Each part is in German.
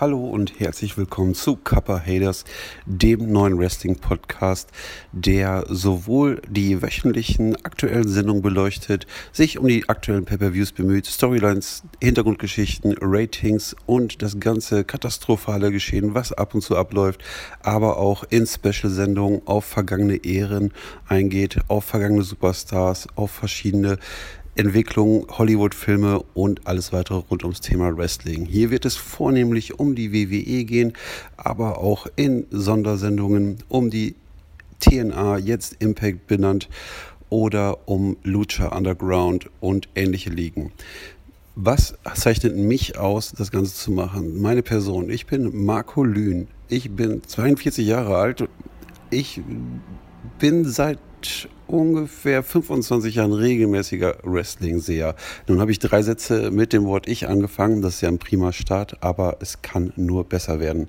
Hallo und herzlich willkommen zu Kappa Haters, dem neuen Wrestling-Podcast, der sowohl die wöchentlichen aktuellen Sendungen beleuchtet, sich um die aktuellen Pay-Per-Views bemüht, Storylines, Hintergrundgeschichten, Ratings und das ganze katastrophale Geschehen, was ab und zu abläuft, aber auch in Special-Sendungen auf vergangene Ehren eingeht, auf vergangene Superstars, auf verschiedene Entwicklung, Hollywood-Filme und alles weitere rund ums Thema Wrestling. Hier wird es vornehmlich um die WWE gehen, aber auch in Sondersendungen um die TNA, jetzt Impact benannt, oder um Lucha Underground und ähnliche Ligen. Was zeichnet mich aus, das Ganze zu machen? Meine Person. Ich bin Marco Lühn. Ich bin 42 Jahre alt. Ich bin seit ungefähr 25 Jahren regelmäßiger Wrestling-Seher. Nun habe ich drei Sätze mit dem Wort Ich angefangen. Das ist ja ein prima Start, aber es kann nur besser werden.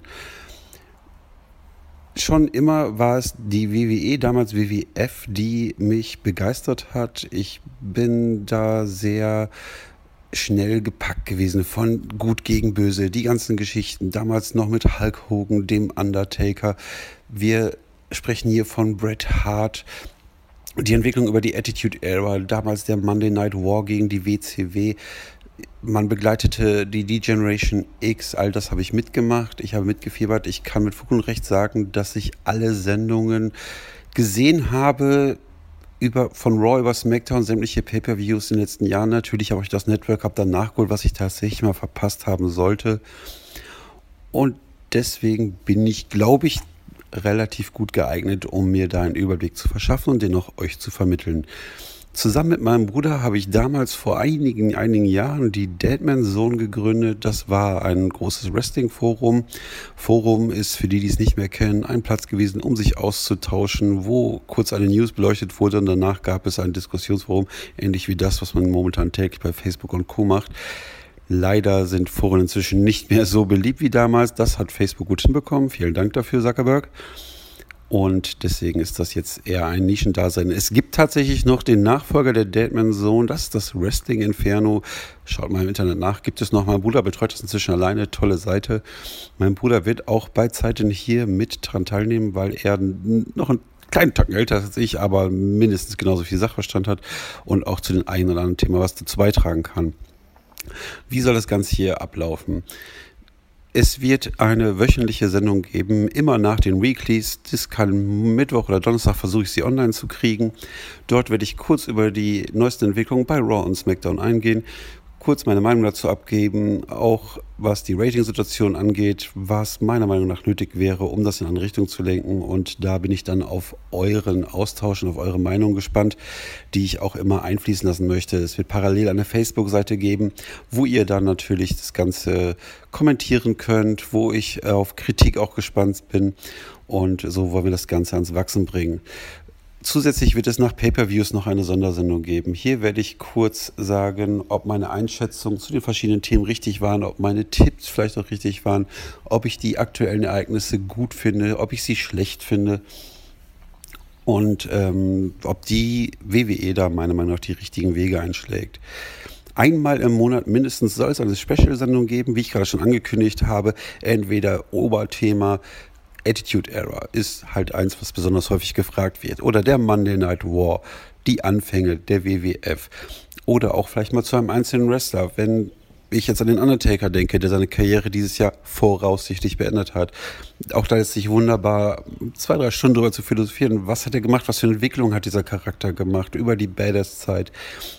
Schon immer war es die WWE, damals WWF, die mich begeistert hat. Ich bin da sehr schnell gepackt gewesen von Gut gegen Böse, die ganzen Geschichten, damals noch mit Hulk Hogan, dem Undertaker. Wir sprechen hier von Bret Hart, die Entwicklung über die Attitude Era, damals der Monday Night War gegen die WCW. Man begleitete die D-Generation X, all das habe ich mitgemacht, ich habe mitgefiebert. Ich kann mit Fug und Recht sagen, dass ich alle Sendungen gesehen habe, über, von Raw über SmackDown, sämtliche Pay-Per-Views in den letzten Jahren natürlich, aber ich das Network habe dann nachgeholt, was ich tatsächlich mal verpasst haben sollte. Und deswegen bin ich, glaube ich, relativ gut geeignet, um mir da einen Überblick zu verschaffen und den auch euch zu vermitteln. Zusammen mit meinem Bruder habe ich damals vor einigen, einigen Jahren die Deadman Zone gegründet. Das war ein großes Wrestling-Forum. Forum ist für die, die es nicht mehr kennen, ein Platz gewesen, um sich auszutauschen, wo kurz eine News beleuchtet wurde und danach gab es ein Diskussionsforum, ähnlich wie das, was man momentan täglich bei Facebook und Co. macht. Leider sind Foren inzwischen nicht mehr so beliebt wie damals. Das hat Facebook gut hinbekommen. Vielen Dank dafür, Zuckerberg. Und deswegen ist das jetzt eher ein Nischendasein. Es gibt tatsächlich noch den Nachfolger der Deadman Zone, das ist das Wrestling Inferno. Schaut mal im Internet nach, gibt es noch. Mein Bruder betreut das inzwischen alleine, tolle Seite. Mein Bruder wird auch bei Zeiten hier mit dran teilnehmen, weil er noch ein kleinen Tacken älter als ich, aber mindestens genauso viel Sachverstand hat und auch zu den einen oder anderen Thema was dazu beitragen kann. Wie soll das Ganze hier ablaufen? Es wird eine wöchentliche Sendung geben, immer nach den Weeklies. Das kann Mittwoch oder Donnerstag versuche ich sie online zu kriegen. Dort werde ich kurz über die neuesten Entwicklungen bei Raw und SmackDown eingehen, kurz meine Meinung dazu abgeben, auch was die Ratingsituation angeht, was meiner Meinung nach nötig wäre, um das in eine Richtung zu lenken. Und da bin ich dann auf euren Austausch und auf eure Meinung gespannt, die ich auch immer einfließen lassen möchte. Es wird parallel eine Facebook-Seite geben, wo ihr dann natürlich das Ganze kommentieren könnt, wo ich auf Kritik auch gespannt bin. Und so wollen wir das Ganze ans Wachsen bringen. Zusätzlich wird es nach Pay-per-Views noch eine Sondersendung geben. Hier werde ich kurz sagen, ob meine Einschätzungen zu den verschiedenen Themen richtig waren, ob meine Tipps vielleicht auch richtig waren, ob ich die aktuellen Ereignisse gut finde, ob ich sie schlecht finde und ähm, ob die WWE da meiner Meinung nach die richtigen Wege einschlägt. Einmal im Monat mindestens soll es eine Special-Sendung geben, wie ich gerade schon angekündigt habe. Entweder Oberthema Attitude Era ist halt eins, was besonders häufig gefragt wird. Oder der Monday Night War, die Anfänge der WWF. Oder auch vielleicht mal zu einem einzelnen Wrestler, wenn ich jetzt an den Undertaker denke, der seine Karriere dieses Jahr voraussichtlich beendet hat. Auch da ist sich wunderbar zwei, drei Stunden darüber zu philosophieren. Was hat er gemacht? Was für eine Entwicklung hat dieser Charakter gemacht über die Badass-Zeit?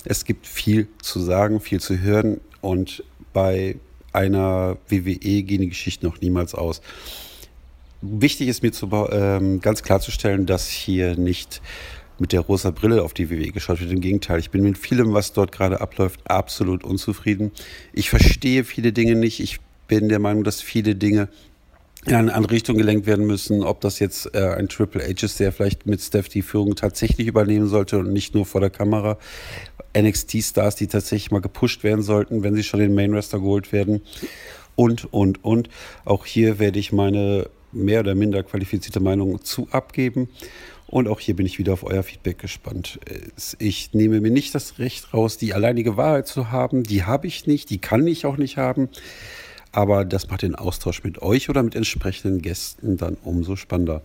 Es gibt viel zu sagen, viel zu hören und bei einer WWE gehen die Geschichten noch niemals aus. Wichtig ist mir zu, ähm, ganz klarzustellen, dass hier nicht mit der rosa Brille auf die WWE geschaut wird. Im Gegenteil, ich bin mit vielem, was dort gerade abläuft, absolut unzufrieden. Ich verstehe viele Dinge nicht. Ich bin der Meinung, dass viele Dinge in eine andere Richtung gelenkt werden müssen. Ob das jetzt äh, ein Triple H ist, der vielleicht mit Steph die Führung tatsächlich übernehmen sollte und nicht nur vor der Kamera. NXT-Stars, die tatsächlich mal gepusht werden sollten, wenn sie schon den Main Wrestler geholt werden. Und, und, und. Auch hier werde ich meine mehr oder minder qualifizierte Meinung zu abgeben. Und auch hier bin ich wieder auf euer Feedback gespannt. Ich nehme mir nicht das Recht raus, die alleinige Wahrheit zu haben. Die habe ich nicht, die kann ich auch nicht haben. aber das macht den Austausch mit euch oder mit entsprechenden Gästen dann umso spannender.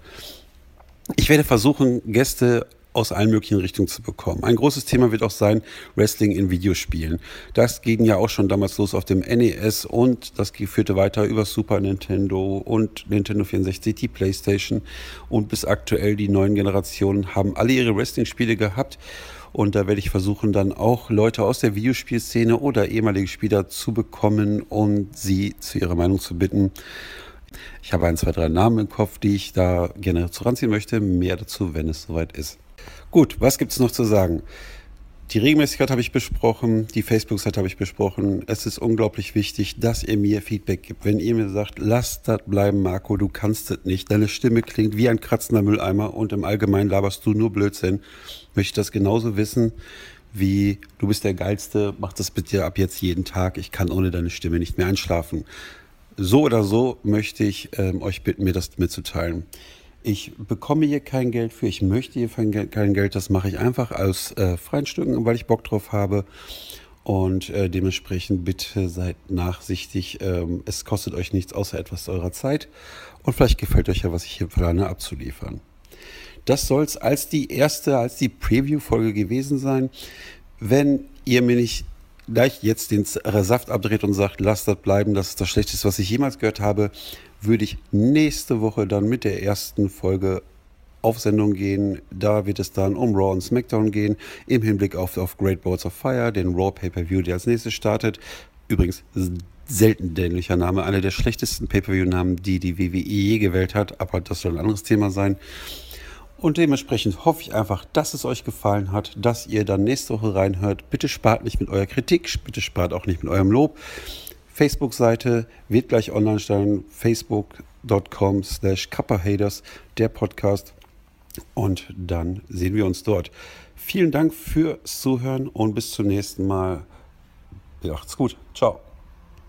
Ich werde versuchen, Gäste aus allen möglichen Richtungen zu bekommen. Ein großes Thema wird auch sein Wrestling in Videospielen. Das ging ja auch schon damals los auf dem NES und das führte weiter über Super Nintendo und Nintendo 64, die PlayStation und bis aktuell die neuen Generationen haben alle ihre Wrestling-Spiele gehabt. Und da werde ich versuchen, dann auch Leute aus der Videospielszene oder ehemalige Spieler zu bekommen und sie zu ihrer Meinung zu bitten. Ich habe ein, zwei, drei Namen im Kopf, die ich da gerne zu ranziehen möchte. Mehr dazu, wenn es soweit ist. Gut, was gibt es noch zu sagen? Die Regelmäßigkeit habe ich besprochen, die Facebook-Seite habe ich besprochen. Es ist unglaublich wichtig, dass ihr mir Feedback gibt. Wenn ihr mir sagt, lass das bleiben, Marco, du kannst es nicht, deine Stimme klingt wie ein kratzender Mülleimer und im Allgemeinen laberst du nur Blödsinn, möchte ich das genauso wissen wie du bist der Geilste, mach das bitte ab jetzt jeden Tag, ich kann ohne deine Stimme nicht mehr einschlafen. So oder so möchte ich ähm, euch bitten, mir das mitzuteilen. Ich bekomme hier kein Geld für, ich möchte hier kein Geld, das mache ich einfach aus äh, freien Stücken, weil ich Bock drauf habe. Und äh, dementsprechend bitte seid nachsichtig. Ähm, es kostet euch nichts außer etwas eurer Zeit. Und vielleicht gefällt euch ja, was ich hier plane abzuliefern. Das soll es als die erste, als die Preview-Folge gewesen sein. Wenn ihr mir nicht gleich jetzt den Saft abdreht und sagt, lasst das bleiben, das ist das Schlechteste, was ich jemals gehört habe, würde ich nächste Woche dann mit der ersten Folge auf Sendung gehen. Da wird es dann um Raw und SmackDown gehen, im Hinblick auf, auf Great Balls of Fire, den Raw Pay-Per-View, der als nächstes startet. Übrigens, selten dämlicher Name, einer der schlechtesten Pay-Per-View-Namen, die die WWE je gewählt hat, aber das soll ein anderes Thema sein. Und dementsprechend hoffe ich einfach, dass es euch gefallen hat, dass ihr dann nächste Woche reinhört. Bitte spart nicht mit eurer Kritik, bitte spart auch nicht mit eurem Lob. Facebook-Seite wird gleich online stehen, facebook.com slash kappahaters, der Podcast. Und dann sehen wir uns dort. Vielen Dank fürs Zuhören und bis zum nächsten Mal. Macht's gut. Ciao.